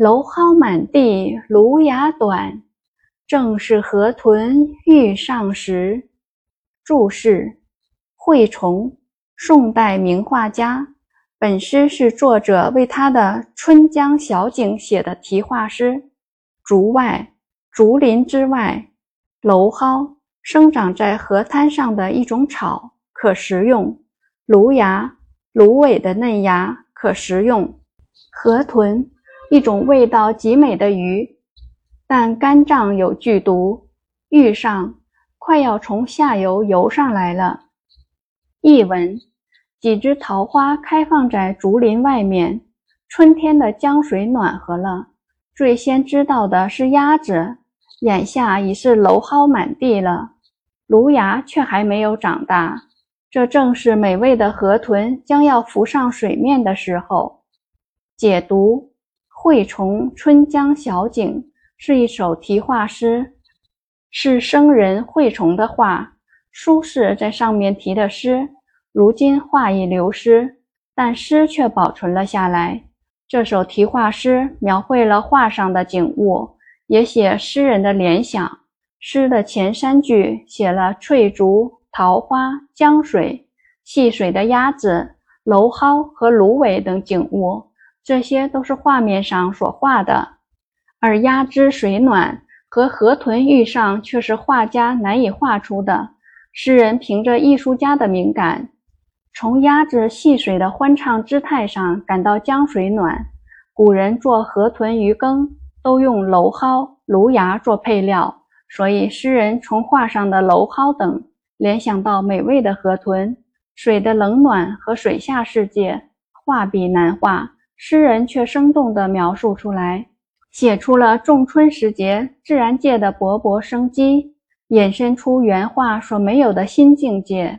蒌蒿满地芦芽短，正是河豚欲上时。注释：惠崇，宋代名画家。本诗是作者为他的《春江小景》写的题画诗。竹外，竹林之外；蒌蒿，生长在河滩上的一种草，可食用；芦芽，芦苇的嫩芽，可食用；河豚。一种味道极美的鱼，但肝脏有剧毒，遇上快要从下游游上来了。译文：几枝桃花开放在竹林外面，春天的江水暖和了。最先知道的是鸭子，眼下已是蒌蒿满地了，芦芽却还没有长大。这正是美味的河豚将要浮上水面的时候。解读。惠崇春江小景是一首题画诗，是僧人惠崇的画。苏轼在上面题的诗，如今画已流失，但诗却保存了下来。这首题画诗描绘了画上的景物，也写诗人的联想。诗的前三句写了翠竹、桃花、江水、戏水的鸭子、蒌蒿和芦苇等景物。这些都是画面上所画的，而鸭之水暖和河豚遇上却是画家难以画出的。诗人凭着艺术家的敏感，从鸭子戏水的欢畅姿态上感到江水暖。古人做河豚鱼羹都用蒌蒿、芦芽做配料，所以诗人从画上的蒌蒿等联想到美味的河豚。水的冷暖和水下世界，画笔难画。诗人却生动地描述出来，写出了仲春时节自然界的勃勃生机，引申出原画所没有的新境界。